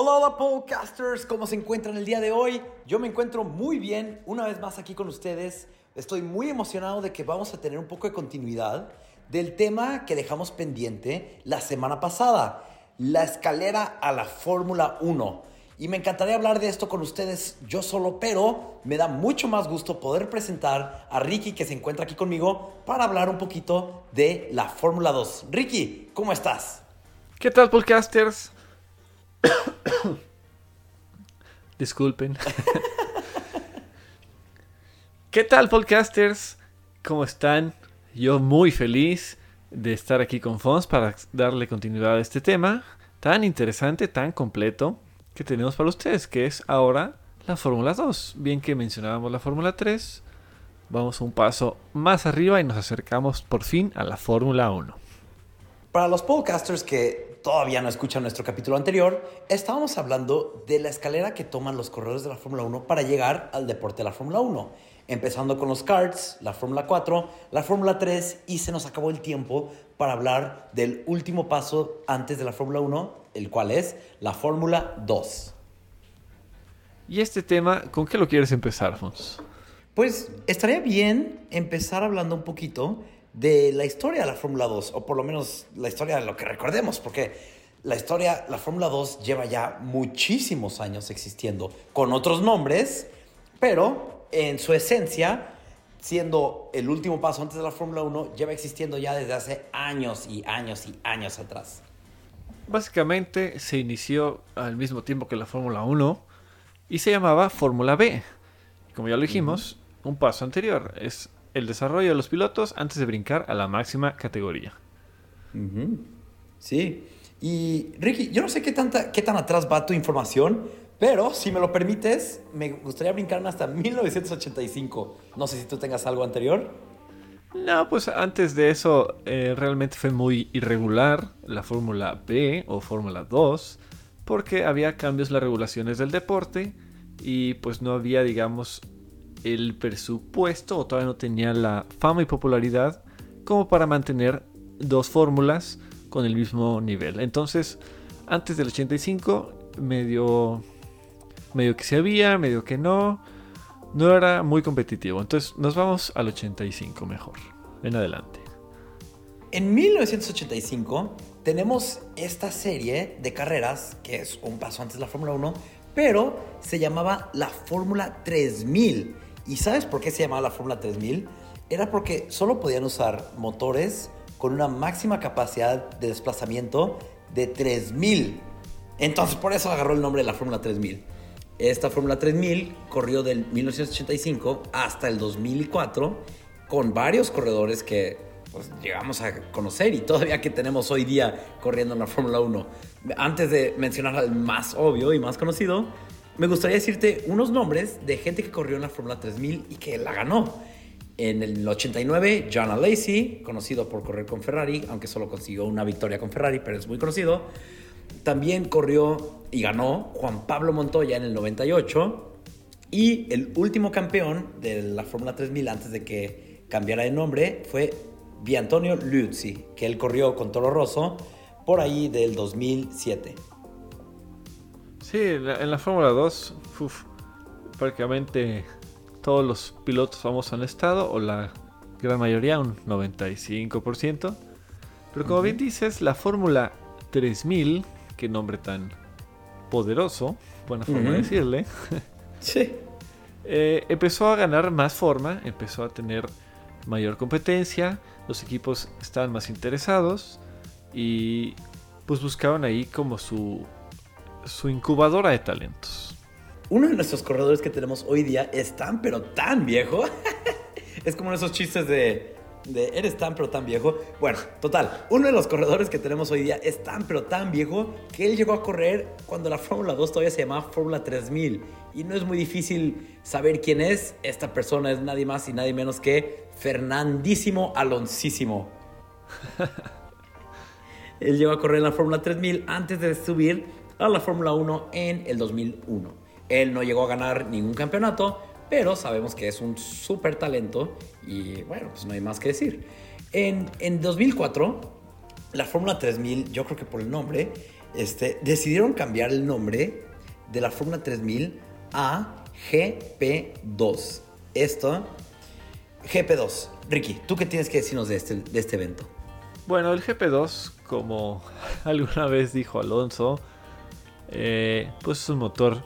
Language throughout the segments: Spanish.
Hola, hola podcasters, ¿cómo se encuentran el día de hoy? Yo me encuentro muy bien, una vez más aquí con ustedes. Estoy muy emocionado de que vamos a tener un poco de continuidad del tema que dejamos pendiente la semana pasada, la escalera a la Fórmula 1. Y me encantaría hablar de esto con ustedes yo solo, pero me da mucho más gusto poder presentar a Ricky que se encuentra aquí conmigo para hablar un poquito de la Fórmula 2. Ricky, ¿cómo estás? ¿Qué tal, podcasters? Disculpen. ¿Qué tal, podcasters? ¿Cómo están? Yo muy feliz de estar aquí con Fons para darle continuidad a este tema tan interesante, tan completo que tenemos para ustedes, que es ahora la Fórmula 2. Bien que mencionábamos la Fórmula 3, vamos un paso más arriba y nos acercamos por fin a la Fórmula 1. Para los podcasters que todavía no escuchan nuestro capítulo anterior, estábamos hablando de la escalera que toman los corredores de la Fórmula 1 para llegar al deporte de la Fórmula 1. Empezando con los karts, la Fórmula 4, la Fórmula 3 y se nos acabó el tiempo para hablar del último paso antes de la Fórmula 1, el cual es la Fórmula 2. ¿Y este tema, con qué lo quieres empezar, Fons? Pues estaría bien empezar hablando un poquito de la historia de la Fórmula 2, o por lo menos la historia de lo que recordemos, porque la historia, la Fórmula 2 lleva ya muchísimos años existiendo, con otros nombres, pero en su esencia, siendo el último paso antes de la Fórmula 1, lleva existiendo ya desde hace años y años y años atrás. Básicamente se inició al mismo tiempo que la Fórmula 1 y se llamaba Fórmula B. Como ya lo dijimos, un paso anterior es el desarrollo de los pilotos antes de brincar a la máxima categoría. Sí. Y Ricky, yo no sé qué, tanta, qué tan atrás va tu información, pero si me lo permites, me gustaría brincarme hasta 1985. No sé si tú tengas algo anterior. No, pues antes de eso eh, realmente fue muy irregular la Fórmula B o Fórmula 2, porque había cambios en las regulaciones del deporte y pues no había, digamos, el presupuesto o todavía no tenía la fama y popularidad como para mantener dos fórmulas con el mismo nivel. Entonces, antes del 85, medio, medio que se había, medio que no, no era muy competitivo. Entonces, nos vamos al 85 mejor. En adelante. En 1985 tenemos esta serie de carreras, que es un paso antes de la Fórmula 1, pero se llamaba la Fórmula 3000 ¿Y sabes por qué se llamaba la Fórmula 3000? Era porque solo podían usar motores con una máxima capacidad de desplazamiento de 3000. Entonces por eso agarró el nombre de la Fórmula 3000. Esta Fórmula 3000 corrió del 1985 hasta el 2004 con varios corredores que pues, llegamos a conocer y todavía que tenemos hoy día corriendo en la Fórmula 1. Antes de mencionar al más obvio y más conocido, me gustaría decirte unos nombres de gente que corrió en la Fórmula 3000 y que la ganó. En el 89, John Alesi, conocido por correr con Ferrari, aunque solo consiguió una victoria con Ferrari, pero es muy conocido. También corrió y ganó Juan Pablo Montoya en el 98. Y el último campeón de la Fórmula 3000 antes de que cambiara de nombre fue Biantonio Luzzi, que él corrió con Toro Rosso por ahí del 2007. Sí, en la, Fórmula 2, prácticamente todos los pilotos famosos han estado, o la gran mayoría, un 95%. Pero como bien dices, la Fórmula 3000, qué nombre tan poderoso, buena forma de decirle. sí. Eh, empezó a ganar más forma, empezó a tener mayor competencia, los equipos estaban más interesados y pues buscaban ahí como su su incubadora de talentos. Uno de nuestros corredores que tenemos hoy día es tan pero tan viejo. es como esos chistes de, de eres tan pero tan viejo. Bueno, total, uno de los corredores que tenemos hoy día es tan pero tan viejo que él llegó a correr cuando la Fórmula 2 todavía se llamaba Fórmula 3000. Y no es muy difícil saber quién es. Esta persona es nadie más y nadie menos que Fernandísimo Alonsísimo. él llegó a correr en la Fórmula 3000 antes de subir a la Fórmula 1 en el 2001. Él no llegó a ganar ningún campeonato, pero sabemos que es un súper talento y bueno, pues no hay más que decir. En, en 2004 la Fórmula 3000, yo creo que por el nombre, este, decidieron cambiar el nombre de la Fórmula 3000 a GP2. Esto, GP2. Ricky, ¿tú qué tienes que decirnos de este, de este evento? Bueno, el GP2, como alguna vez dijo Alonso, eh, pues es un motor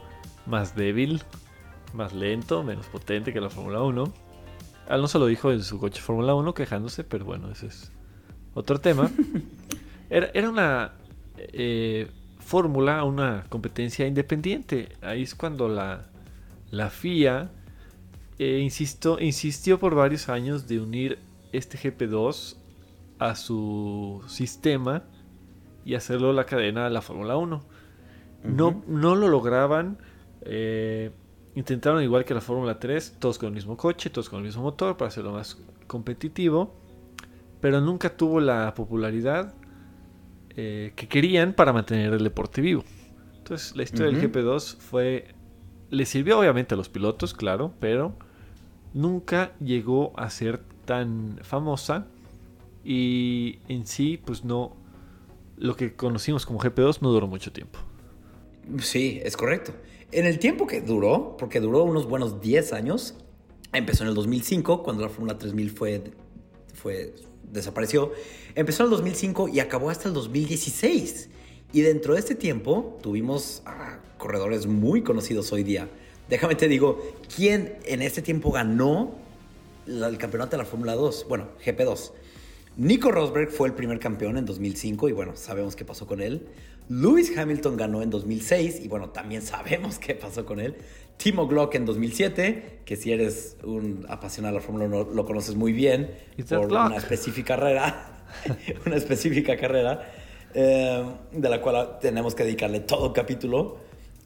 más débil, más lento, menos potente que la Fórmula 1. Alonso lo dijo en su coche Fórmula 1 quejándose, pero bueno, ese es otro tema. Era, una eh, fórmula, una competencia independiente. Ahí es cuando la, la FIA eh, insistió por varios años de unir este GP2 a su sistema y hacerlo la cadena de la Fórmula 1. No, no, lo lograban. Eh, intentaron igual que la Fórmula 3, todos con el mismo coche, todos con el mismo motor para hacerlo más competitivo, pero nunca tuvo la popularidad eh, que querían para mantener el deporte vivo. Entonces la historia del GP2 fue... Le sirvió obviamente a los pilotos, claro, pero nunca llegó a ser tan famosa y en sí pues no... Lo que conocimos como GP2 no duró mucho tiempo. Sí, es correcto. En el tiempo que duró, porque duró unos buenos 10 años, empezó en el 2005, cuando la Fórmula 3000 fue, fue desapareció, empezó en el 2005 y acabó hasta el 2016. Y dentro de este tiempo tuvimos corredores muy conocidos hoy día. Déjame te digo, ¿quién en este tiempo ganó el campeonato de la Fórmula 2? Bueno, GP2. Nico Rosberg fue el primer campeón en 2005 y bueno, sabemos qué pasó con él. Lewis Hamilton ganó en 2006 y bueno, también sabemos qué pasó con él. Timo Glock en 2007, que si eres un apasionado de la Fórmula 1 lo conoces muy bien por una específica carrera, una específica carrera eh, de la cual tenemos que dedicarle todo el capítulo.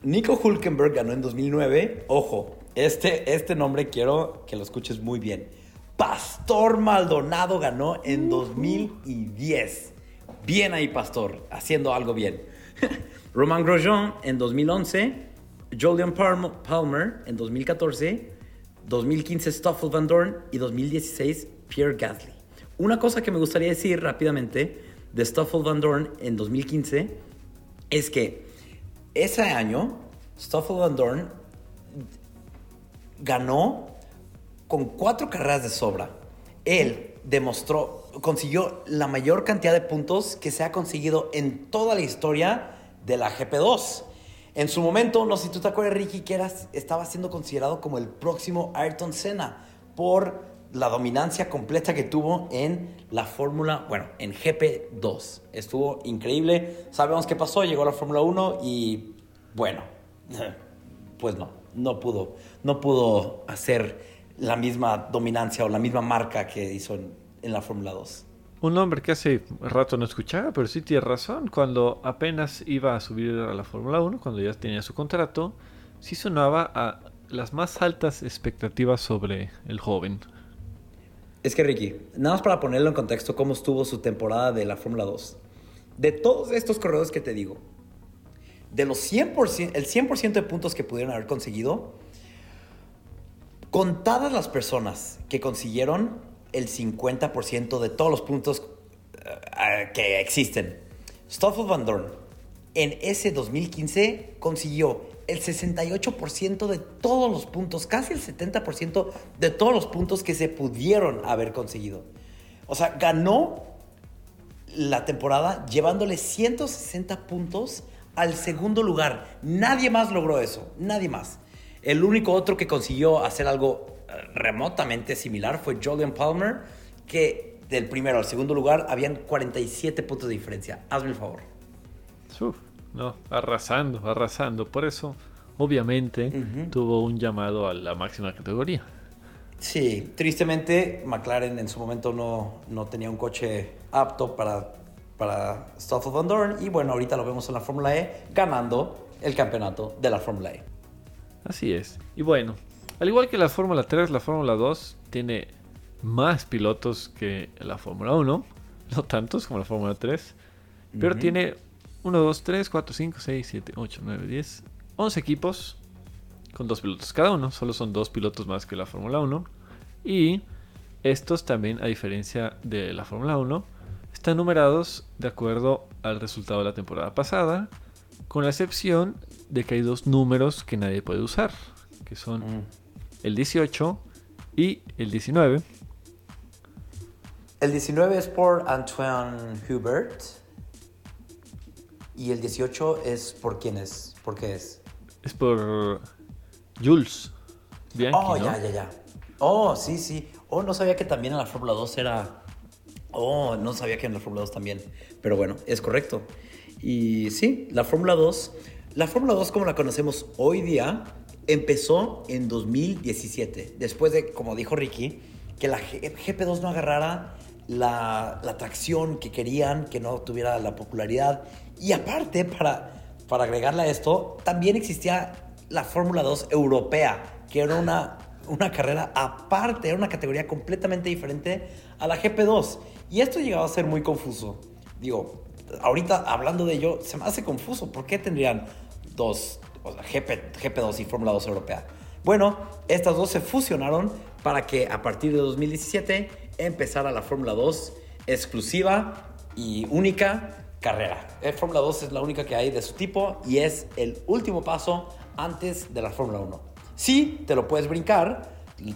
Nico Hulkenberg ganó en 2009. Ojo, este, este nombre quiero que lo escuches muy bien. Pastor Maldonado ganó en 2010. Bien ahí, Pastor, haciendo algo bien. Roman Grosjean en 2011. Julian Palmer en 2014, 2015 Stoffel Van Dorn y 2016 Pierre Gasly. Una cosa que me gustaría decir rápidamente de Stoffel Van Dorn en 2015 es que ese año Stoffel Van Dorn ganó con cuatro carreras de sobra. Él demostró, consiguió la mayor cantidad de puntos que se ha conseguido en toda la historia de la GP2. En su momento, no sé si tú te acuerdas, Ricky, que estaba siendo considerado como el próximo Ayrton Senna por la dominancia completa que tuvo en la Fórmula, bueno, en GP2. Estuvo increíble. Sabemos qué pasó, llegó a la Fórmula 1 y bueno, pues no, no pudo, no pudo hacer la misma dominancia o la misma marca que hizo en, en la Fórmula 2. Un hombre que hace rato no escuchaba, pero sí tiene razón. Cuando apenas iba a subir a la Fórmula 1, cuando ya tenía su contrato, sí sonaba a las más altas expectativas sobre el joven. Es que Ricky, nada más para ponerlo en contexto, cómo estuvo su temporada de la Fórmula 2. De todos estos corredores que te digo, de los 100%, el 100% de puntos que pudieron haber conseguido, contadas las personas que consiguieron el 50% de todos los puntos eh, que existen. Stoffel Van Dorn en ese 2015 consiguió el 68% de todos los puntos, casi el 70% de todos los puntos que se pudieron haber conseguido. O sea, ganó la temporada llevándole 160 puntos al segundo lugar. Nadie más logró eso, nadie más. El único otro que consiguió hacer algo remotamente similar fue Julian Palmer, que del primero al segundo lugar habían 47 puntos de diferencia. Hazme el favor. no, arrasando, arrasando. Por eso, obviamente, tuvo un llamado a la máxima categoría. Sí, tristemente McLaren en su momento no, no tenía un coche apto para, para Stoffel Van Dorn y bueno, ahorita lo vemos en la Fórmula E ganando el campeonato de la Fórmula E. Así es. Y bueno, al igual que la Fórmula 3, la Fórmula 2 tiene más pilotos que la Fórmula 1. No tantos como la Fórmula 3. Pero tiene 1, 2, 3, 4, 5, 6, 7, 8, 9, 10, 11 equipos con dos pilotos cada uno. Solo son dos pilotos más que la Fórmula 1. Y estos también, a diferencia de la Fórmula 1, están numerados de acuerdo al resultado de la temporada pasada, con la excepción de que hay dos números que nadie puede usar, que son Mm. el 18 y el 19. El 19 es por Antoine Hubert. Y el 18 es por quién es. ¿Por qué es? Es por Jules Bianchi, Oh, ¿no? ya, ya, ya. Oh, sí, sí. Oh, no sabía que también en la Fórmula 2 era. Oh, no sabía que en la Fórmula 2 también. Pero bueno, es correcto. Y sí, la Fórmula 2. La Fórmula 2, como la conocemos hoy día, empezó en 2017. Después de, como dijo Ricky, que la G- GP2 no agarrara la, la tracción que querían, que no tuviera la popularidad. Y aparte, para, para agregarle a esto, también existía la Fórmula 2 europea, que era una, una carrera aparte, era una categoría completamente diferente a la GP2. Y esto llegaba a ser muy confuso. Digo, ahorita hablando de ello, se me hace confuso. ¿Por qué tendrían dos, o sea, GP, GP2 y Fórmula 2 europea? Bueno, estas dos se fusionaron para que a partir de 2017 empezara la Fórmula 2 exclusiva y única carrera. El Fórmula 2 es la única que hay de su tipo y es el último paso antes de la Fórmula 1. Sí, te lo puedes brincar,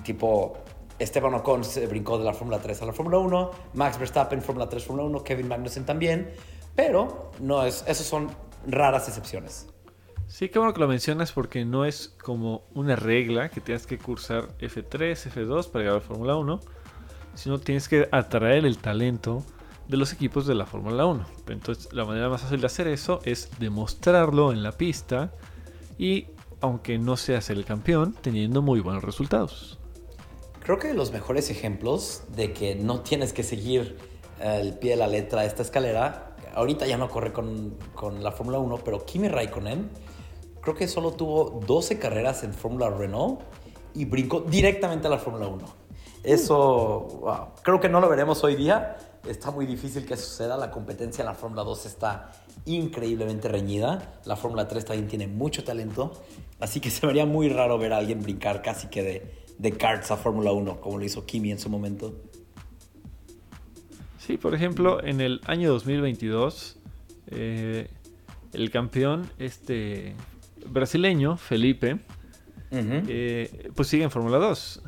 tipo Esteban Ocon se brincó de la Fórmula 3 a la Fórmula 1, Max Verstappen Fórmula 3, Fórmula 1, Kevin Magnussen también, pero no es, esos son raras excepciones. Sí, qué bueno que lo mencionas porque no es como una regla que tienes que cursar F3, F2 para llegar a la Fórmula 1, sino tienes que atraer el talento de los equipos de la Fórmula 1. Entonces, la manera más fácil de hacer eso es demostrarlo en la pista y, aunque no seas el campeón, teniendo muy buenos resultados. Creo que los mejores ejemplos de que no tienes que seguir el pie de la letra de esta escalera, ahorita ya no corre con, con la Fórmula 1, pero Kimi Raikkonen creo que solo tuvo 12 carreras en Fórmula Renault y brincó directamente a la Fórmula 1. Eso, creo que no lo veremos hoy día. Está muy difícil que suceda. La competencia en la Fórmula 2 está increíblemente reñida. La Fórmula 3 también tiene mucho talento. Así que se vería muy raro ver a alguien brincar casi que de, de karts a Fórmula 1, como lo hizo Kimi en su momento. Sí, por ejemplo, en el año 2022, eh, el campeón este brasileño, Felipe, eh, pues sigue en Fórmula 2.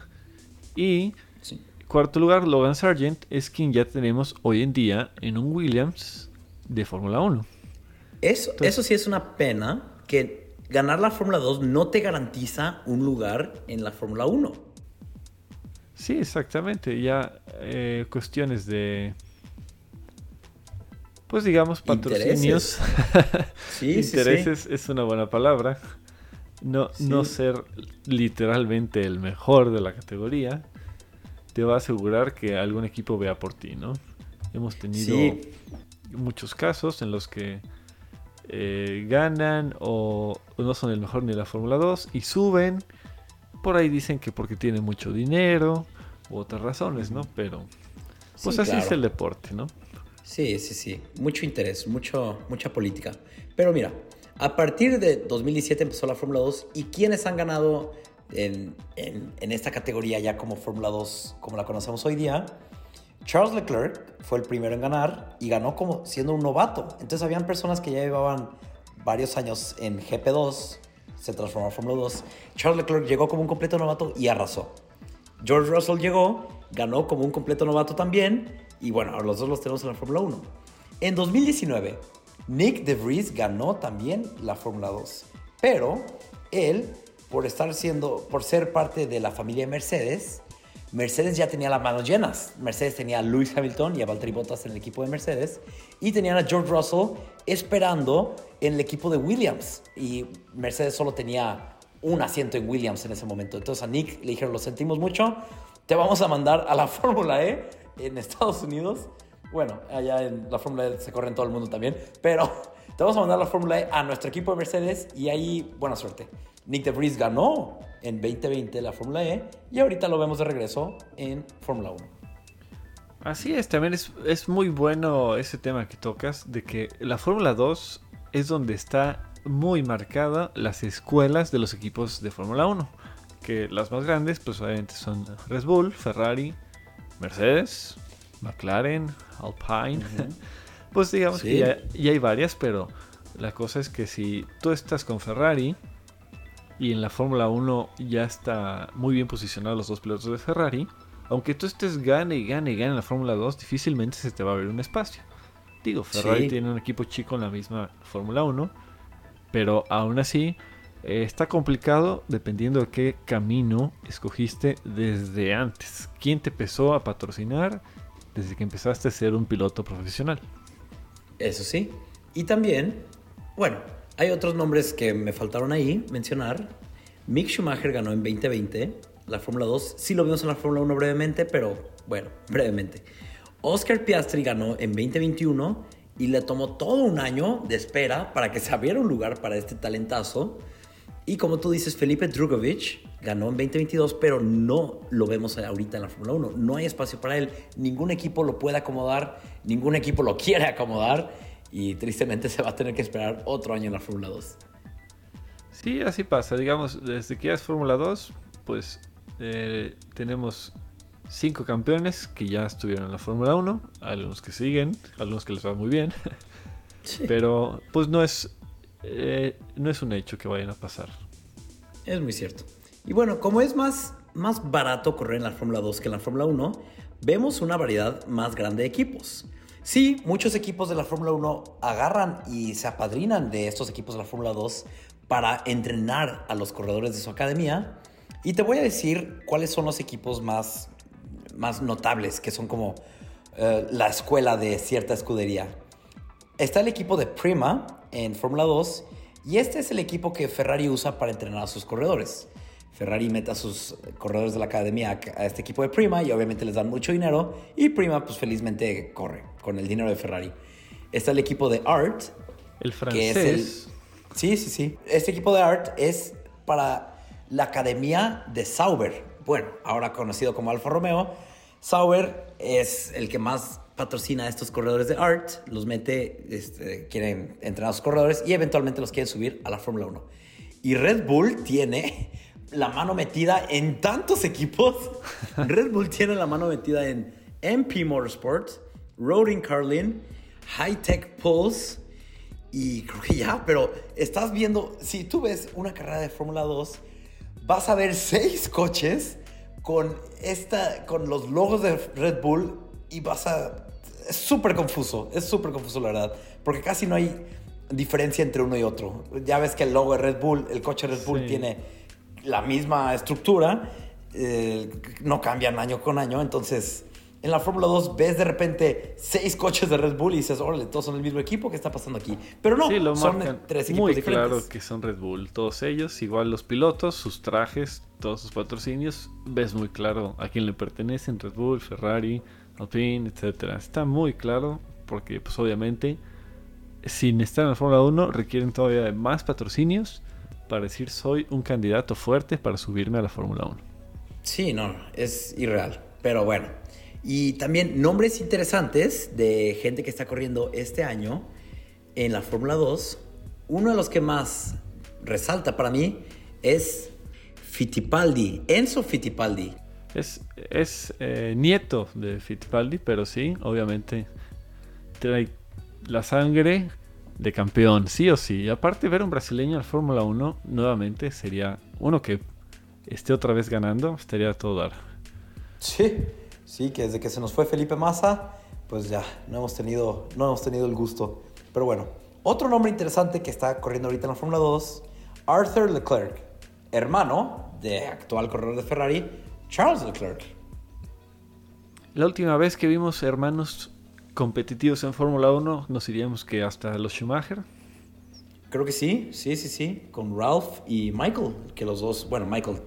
Y Sí. cuarto lugar, Logan Sargent es quien ya tenemos hoy en día en un Williams de Fórmula 1. Eso, Entonces- eso sí es una pena que ganar la Fórmula 2 no te garantiza un lugar en la Fórmula 1. Sí, exactamente. Ya eh, cuestiones de, pues digamos, patrocinios. Sí, Intereses es una buena palabra. No, no Sí. ser literalmente el mejor de la categoría te va a asegurar que algún equipo vea por ti, ¿no? Hemos tenido Sí. muchos casos en los que eh, ganan o, o no son el mejor ni la Fórmula 2 y suben. Por ahí dicen que porque tienen mucho dinero u otras razones, ¿no? Pero pues Sí, así claro. es el deporte, ¿no? Sí, sí, sí. Mucho interés, mucho, mucha política. Pero mira, a partir de 2017 empezó la Fórmula 2 y quienes han ganado en, en- en esta categoría ya como Fórmula 2, como la conocemos hoy día, Charles Leclerc fue el primero en ganar y ganó como siendo un novato. Entonces habían personas que ya llevaban varios años en GP2, se transformó a Fórmula 2. Charles Leclerc llegó como un completo novato y arrasó. George Russell llegó, ganó como un completo novato también, y bueno, ahora los dos los tenemos en la Fórmula 1. En 2019, Nick De Vries ganó también la Fórmula 2, pero él, por estar siendo, por ser parte de la familia Mercedes, Mercedes ya tenía las manos llenas. Mercedes tenía a Lewis Hamilton y a Valtteri Bottas en el equipo de Mercedes y tenían a George Russell esperando en el equipo de Williams y Mercedes solo tenía un asiento en Williams en ese momento. Entonces a Nick le dijeron, lo sentimos mucho, te vamos a mandar a la Fórmula E en Estados Unidos. Bueno, allá en la Fórmula E se corre en todo el mundo también, pero te vamos a mandar la Fórmula E a nuestro equipo de Mercedes y ahí buena suerte. Nick De Vries ganó en 2020 la Fórmula E y ahorita lo vemos de regreso en Fórmula 1. Así es, también es, es muy bueno ese tema que tocas, de que la Fórmula 2 es donde está muy marcada las escuelas de los equipos de Fórmula 1. Que las más grandes, pues obviamente son Red Bull, Ferrari, Mercedes McLaren, Alpine. pues digamos que ya, hay varias, pero la cosa es que si tú estás con Ferrari y en la Fórmula 1 ya está muy bien posicionados los dos pilotos de Ferrari, aunque tú estés gane y gane y gane en la Fórmula 2, difícilmente se te va a abrir un espacio. Digo, Ferrari tiene un equipo chico en la misma Fórmula 1, pero aún así eh, está complicado dependiendo de qué camino escogiste desde antes. ¿Quién te empezó a patrocinar desde que empezaste a ser un piloto profesional? Eso sí. Y también, bueno, hay otros nombres que me faltaron ahí mencionar. Mick Schumacher ganó en 2020 la Fórmula 2. Sí lo vimos en la Fórmula 1 brevemente, pero bueno, brevemente. Oscar Piastri ganó en 2021 y le tomó todo un año de espera para que se abriera un lugar para este talentazo. Y como tú dices, Felipe Drugovich ganó en 2022, pero no lo vemos ahorita en la Fórmula 1. No hay espacio para él. Ningún equipo lo puede acomodar, ningún equipo lo quiere acomodar y tristemente se va a tener que esperar otro año en la Fórmula 2. Sí, así pasa. Digamos, desde que ya es Fórmula 2, pues eh, tenemos cinco campeones que ya estuvieron en la Fórmula 1, algunos que siguen, algunos que les va muy bien. Pero pues no es eh, no es un hecho que vayan a pasar. Es muy cierto. Y bueno, como es más, más barato correr en la Fórmula 2 que en la Fórmula 1, vemos una variedad más grande de equipos. Sí, muchos equipos de la Fórmula 1 agarran y se apadrinan de estos equipos de la Fórmula 2 para entrenar a los corredores de su academia. Y te voy a decir cuáles son los equipos más, más notables, que son como eh, la escuela de cierta escudería. Está el equipo de Prima en Fórmula 2 y este es el equipo que Ferrari usa para entrenar a sus corredores. Ferrari mete a sus corredores de la academia a este equipo de Prima y obviamente les dan mucho dinero y Prima pues felizmente corre con el dinero de Ferrari. Está el equipo de Art. El francés. Que es el... Sí, sí, sí. Este equipo de Art es para la academia de Sauber. Bueno, ahora conocido como Alfa Romeo. Sauber es el que más patrocina a estos corredores de art, los mete, este, quieren entrenar a sus corredores y eventualmente los quieren subir a la Fórmula 1. Y Red Bull tiene la mano metida en tantos equipos. Red Bull tiene la mano metida en MP Motorsport, Roading Carlin, High Tech Pulse y creo que ya, pero estás viendo, si tú ves una carrera de Fórmula 2, vas a ver seis coches con, esta, con los logos de Red Bull y vas a... Es súper confuso, es súper confuso la verdad, porque casi no hay diferencia entre uno y otro. Ya ves que el logo de Red Bull, el coche Red Bull tiene la misma estructura, eh, no cambian año con año, entonces en la Fórmula 2 ves de repente seis coches de Red Bull y dices, órale, todos son el mismo equipo, ¿qué está pasando aquí? Pero no, son tres equipos muy diferentes. claro que son Red Bull, todos ellos, igual los pilotos, sus trajes, todos sus patrocinios, ves muy claro a quién le pertenecen, Red Bull, Ferrari, Alpine, etcétera. Está muy claro porque pues obviamente sin estar en la Fórmula 1 requieren todavía de más patrocinios para decir soy un candidato fuerte para subirme a la Fórmula 1. Sí, no, es irreal, pero bueno. Y también nombres interesantes de gente que está corriendo este año en la Fórmula 2. Uno de los que más resalta para mí es Fittipaldi, Enzo Fittipaldi. Es, es eh, nieto de Fittipaldi, pero sí, obviamente trae la sangre de campeón, sí o sí. Y aparte, ver un brasileño en Fórmula 1 nuevamente sería uno que esté otra vez ganando, estaría todo dar. Sí, sí, que desde que se nos fue Felipe Massa, pues ya no hemos tenido, no hemos tenido el gusto. Pero bueno, otro nombre interesante que está corriendo ahorita en la Fórmula 2, Arthur Leclerc, hermano de actual corredor de Ferrari, Charles Leclerc. La última vez que vimos hermanos competitivos en Fórmula 1, nos diríamos que hasta los Schumacher. Creo que sí, sí, sí, sí, con Ralph y Michael, que los dos, bueno, Michael,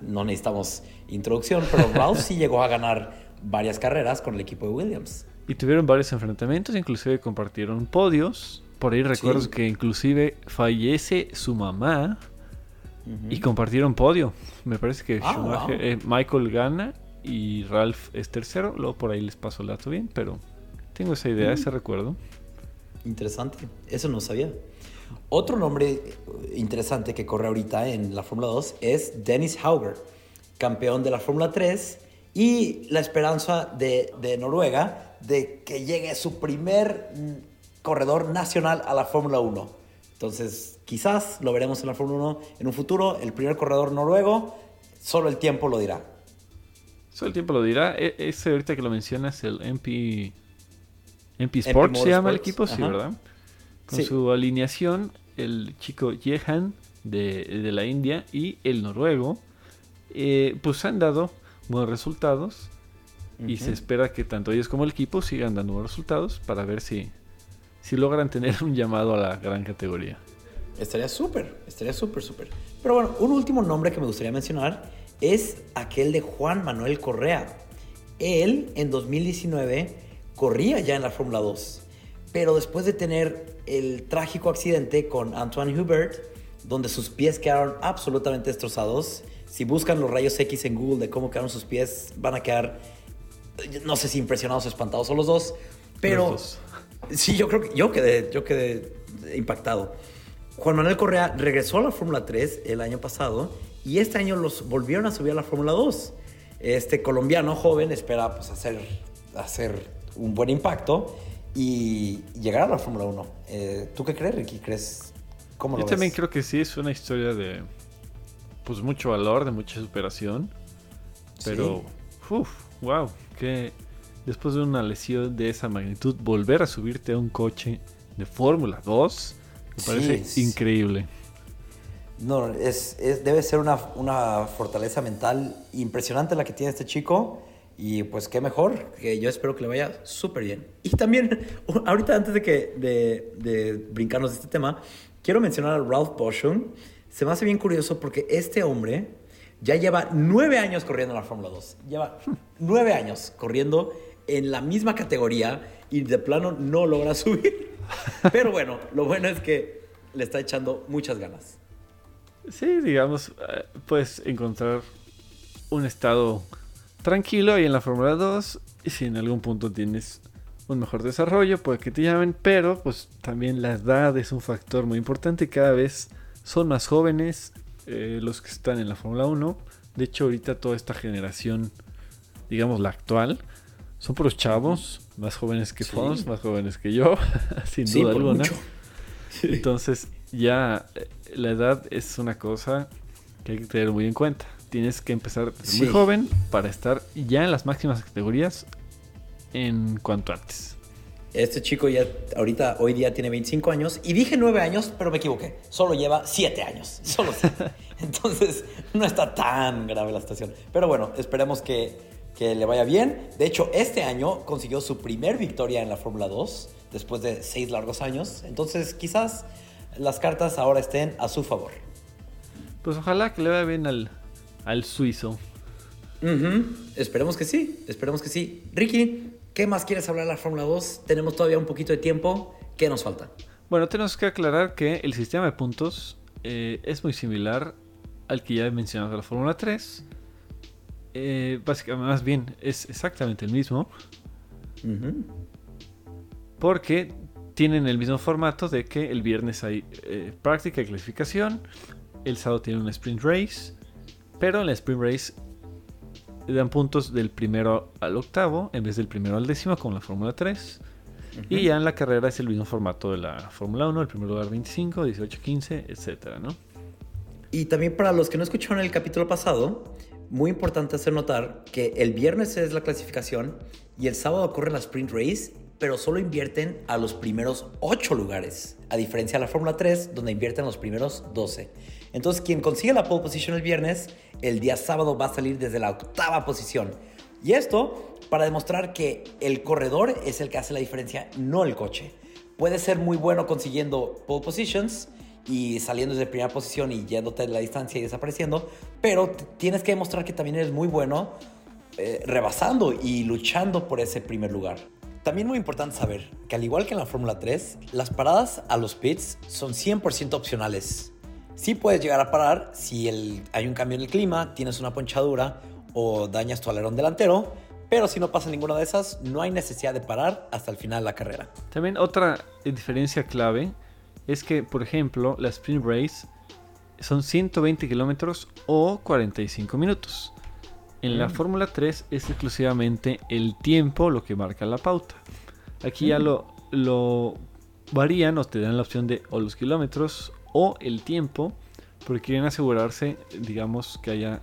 no necesitamos introducción, pero Ralph sí llegó a ganar varias carreras con el equipo de Williams. Y tuvieron varios enfrentamientos, inclusive compartieron podios. Por ahí recuerdo que inclusive fallece su mamá y compartieron podio. Me parece que ah, eh, Michael gana y Ralph es tercero. Luego por ahí les paso el dato bien, pero tengo esa idea, ese recuerdo. Interesante, eso no sabía. Otro nombre interesante que corre ahorita en la Fórmula 2 es Dennis Hauger, campeón de la Fórmula 3 y la esperanza de, de Noruega de que llegue su primer mm, corredor nacional a la Fórmula 1. Entonces, quizás lo veremos en la Fórmula 1 en un futuro, el primer corredor noruego, solo el tiempo lo dirá. Solo el tiempo lo dirá. E, ese ahorita que lo mencionas, el MP, MP Sports se llama el equipo, sí, ¿verdad? Con su alineación, el chico Jehan de, de la India y el noruego, eh, pues han dado buenos resultados. Y se espera que tanto ellos como el equipo sigan dando buenos resultados para ver si, si logran tener un llamado a la gran categoría. Estaría súper, estaría súper, súper. Pero bueno, un último nombre que me gustaría mencionar es aquel de Juan Manuel Correa. Él en 2019 corría ya en la Fórmula 2, pero después de tener el trágico accidente con Antoine Hubert, donde sus pies quedaron absolutamente destrozados, si buscan los rayos X en Google de cómo quedaron sus pies, van a quedar, no sé si impresionados o espantados o los dos, pero sí, yo creo que yo quedé, yo quedé impactado. Juan Manuel Correa regresó a la Fórmula 3 el año pasado y este año los volvieron a subir a la Fórmula 2. Este colombiano joven espera pues, hacer, hacer un buen impacto y llegar a la Fórmula 1. Eh, ¿Tú qué crees, Ricky? ¿Crees cómo lo Yo también creo que sí, es una historia de pues mucho valor, de mucha superación. Pero, uff, wow, que después de una lesión de esa magnitud, volver a subirte a un coche de Fórmula 2 me parece increíble. No, es, debe ser una, una, fortaleza mental impresionante la que tiene este chico. Y pues qué mejor, que yo espero que le vaya súper bien. Y también, ahorita antes de, que, de, brincarnos de este tema, quiero mencionar a Ralph Boschum. Se me hace bien curioso porque este hombre ya lleva nueve años corriendo en la Fórmula 2. Lleva nueve años corriendo en la misma categoría y de plano no logra subir. Pero bueno, lo bueno es que le está echando muchas ganas. Sí, digamos, puedes encontrar un estado tranquilo ahí en la Fórmula 2 y si en algún punto tienes un mejor desarrollo, puede que te llamen, pero pues también la edad es un factor muy importante, cada vez son más jóvenes eh, los que están en la Fórmula 1, de hecho ahorita toda esta generación, digamos la actual, son puros chavos, más jóvenes que sí. más jóvenes que yo, sin duda alguna. Entonces, ya eh, la edad es una cosa que hay que tener muy en cuenta. Tienes que empezar muy joven para estar ya en las máximas categorías en cuanto antes. Este chico ya ahorita, hoy día tiene 25 años y dije 9 años, pero me equivoqué. Solo lleva 7 años. Solo 7. Entonces, no está tan grave la situación. Pero bueno, esperemos que, que le vaya bien. De hecho, este año consiguió su primer victoria en la Fórmula 2 después de 6 largos años. Entonces, quizás las cartas ahora estén a su favor. Pues ojalá que le vaya bien al, al suizo. Esperemos que sí, esperemos que sí. Ricky, ¿qué más quieres hablar de la Fórmula 2? Tenemos todavía un poquito de tiempo. ¿Qué nos falta? Bueno, tenemos que aclarar que el sistema de puntos eh, es muy similar al que ya he mencionado de la Fórmula 3. Eh, básicamente, más bien, es exactamente el mismo. Porque tienen el mismo formato de que el viernes hay eh, práctica y clasificación, el sábado tiene un sprint race, pero en la sprint race dan puntos del primero al octavo en vez del primero al décimo con la Fórmula 3. Y ya en la carrera es el mismo formato de la Fórmula 1, el primer lugar 25, 18, 15, etcétera, ¿no? Y también para los que no escucharon el capítulo pasado, muy importante hacer notar que el viernes es la clasificación y el sábado ocurre la sprint race pero solo invierten a los primeros 8 lugares, a diferencia de la Fórmula 3, donde invierten los primeros 12. Entonces, quien consigue la pole position el viernes, el día sábado va a salir desde la octava posición. Y esto para demostrar que el corredor es el que hace la diferencia, no el coche. Puede ser muy bueno consiguiendo pole positions y saliendo desde primera posición y yéndote de la distancia y desapareciendo, pero tienes que demostrar que también eres muy bueno eh, rebasando y luchando por ese primer lugar. También muy importante saber que al igual que en la Fórmula 3, las paradas a los pits son 100% opcionales. Sí puedes llegar a parar si hay un cambio en el clima, tienes una ponchadura o dañas tu alerón delantero, pero si no pasa ninguna de esas, no hay necesidad de parar hasta el final de la carrera. También otra diferencia clave es que, por ejemplo, la sprint race son 120 kilómetros o 45 minutos. En la Fórmula 3 es exclusivamente el tiempo lo que marca la pauta. Aquí ya lo, lo varían o te dan la opción de o los kilómetros o el tiempo, porque quieren asegurarse, digamos, que haya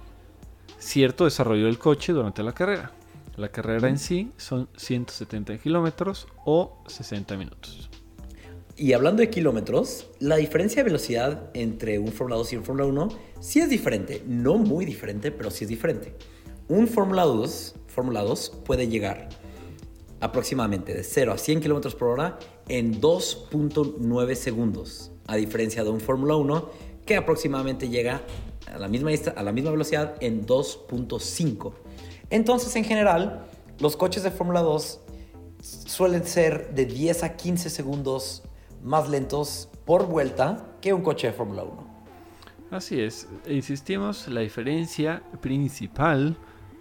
cierto desarrollo del coche durante la carrera. La carrera en sí son 170 kilómetros o 60 minutos. Y hablando de kilómetros, la diferencia de velocidad entre un Fórmula 2 y un Fórmula 1 sí es diferente. No muy diferente, pero sí es diferente. Un Fórmula 2, Fórmula 2 puede llegar aproximadamente de 0 a 100 kilómetros por hora en 2.9 segundos, a diferencia de un Fórmula 1 que aproximadamente llega a la misma, a la misma velocidad en 2.5. Entonces, en general, los coches de Fórmula 2 suelen ser de 10 a 15 segundos más lentos por vuelta que un coche de Fórmula 1. Así es, insistimos, la diferencia principal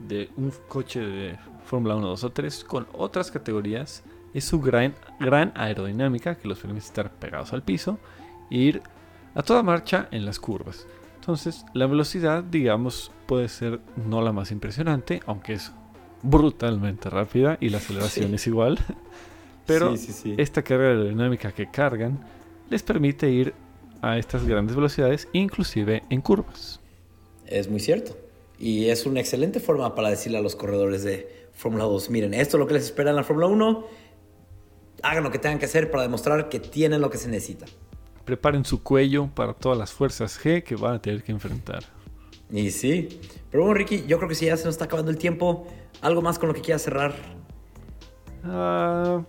de un coche de Fórmula 1, 2 o 3 con otras categorías es su gran, gran aerodinámica que los permite estar pegados al piso e ir a toda marcha en las curvas. Entonces, la velocidad, digamos, puede ser no la más impresionante, aunque es brutalmente rápida y la aceleración es igual. Pero esta carga aerodinámica que cargan les permite ir a estas grandes velocidades, inclusive en curvas. Es muy cierto. Y es una excelente forma para decirle a los corredores de Fórmula 2, miren, esto es lo que les espera en la Fórmula 1, hagan lo que tengan que hacer para demostrar que tienen lo que se necesita. Preparen su cuello para todas las fuerzas G que van a tener que enfrentar. Y sí. Pero bueno, Ricky, yo creo que si ya se nos está acabando el tiempo, ¿algo más con lo que quieras cerrar? Ah,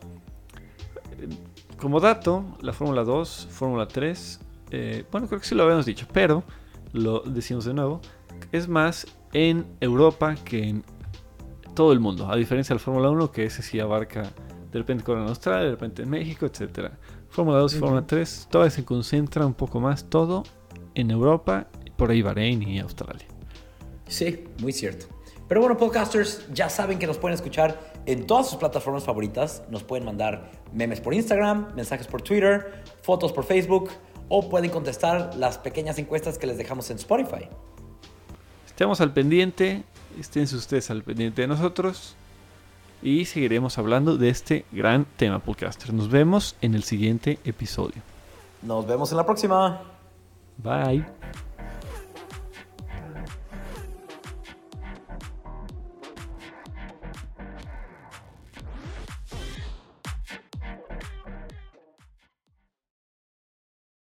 como dato, la Fórmula 2, Fórmula 3, eh, bueno, creo que sí lo habíamos dicho, pero lo decimos de nuevo, es más en Europa que en todo el mundo, a diferencia de la Fórmula 1, que ese sí abarca de repente con en Australia, de repente en México, etc. Fórmula 2 y Fórmula 3, todavía se concentra un poco más todo en Europa, por ahí Bahrein y Australia. Sí, muy cierto. Pero bueno, podcasters, ya saben que nos pueden escuchar en todas sus plataformas favoritas. Nos pueden mandar memes por Instagram, mensajes por Twitter, fotos por Facebook o pueden contestar las pequeñas encuestas que les dejamos en Spotify. Estemos al pendiente, estén ustedes al pendiente de nosotros y seguiremos hablando de este gran tema, podcaster. Nos vemos en el siguiente episodio. Nos vemos en la próxima. Bye.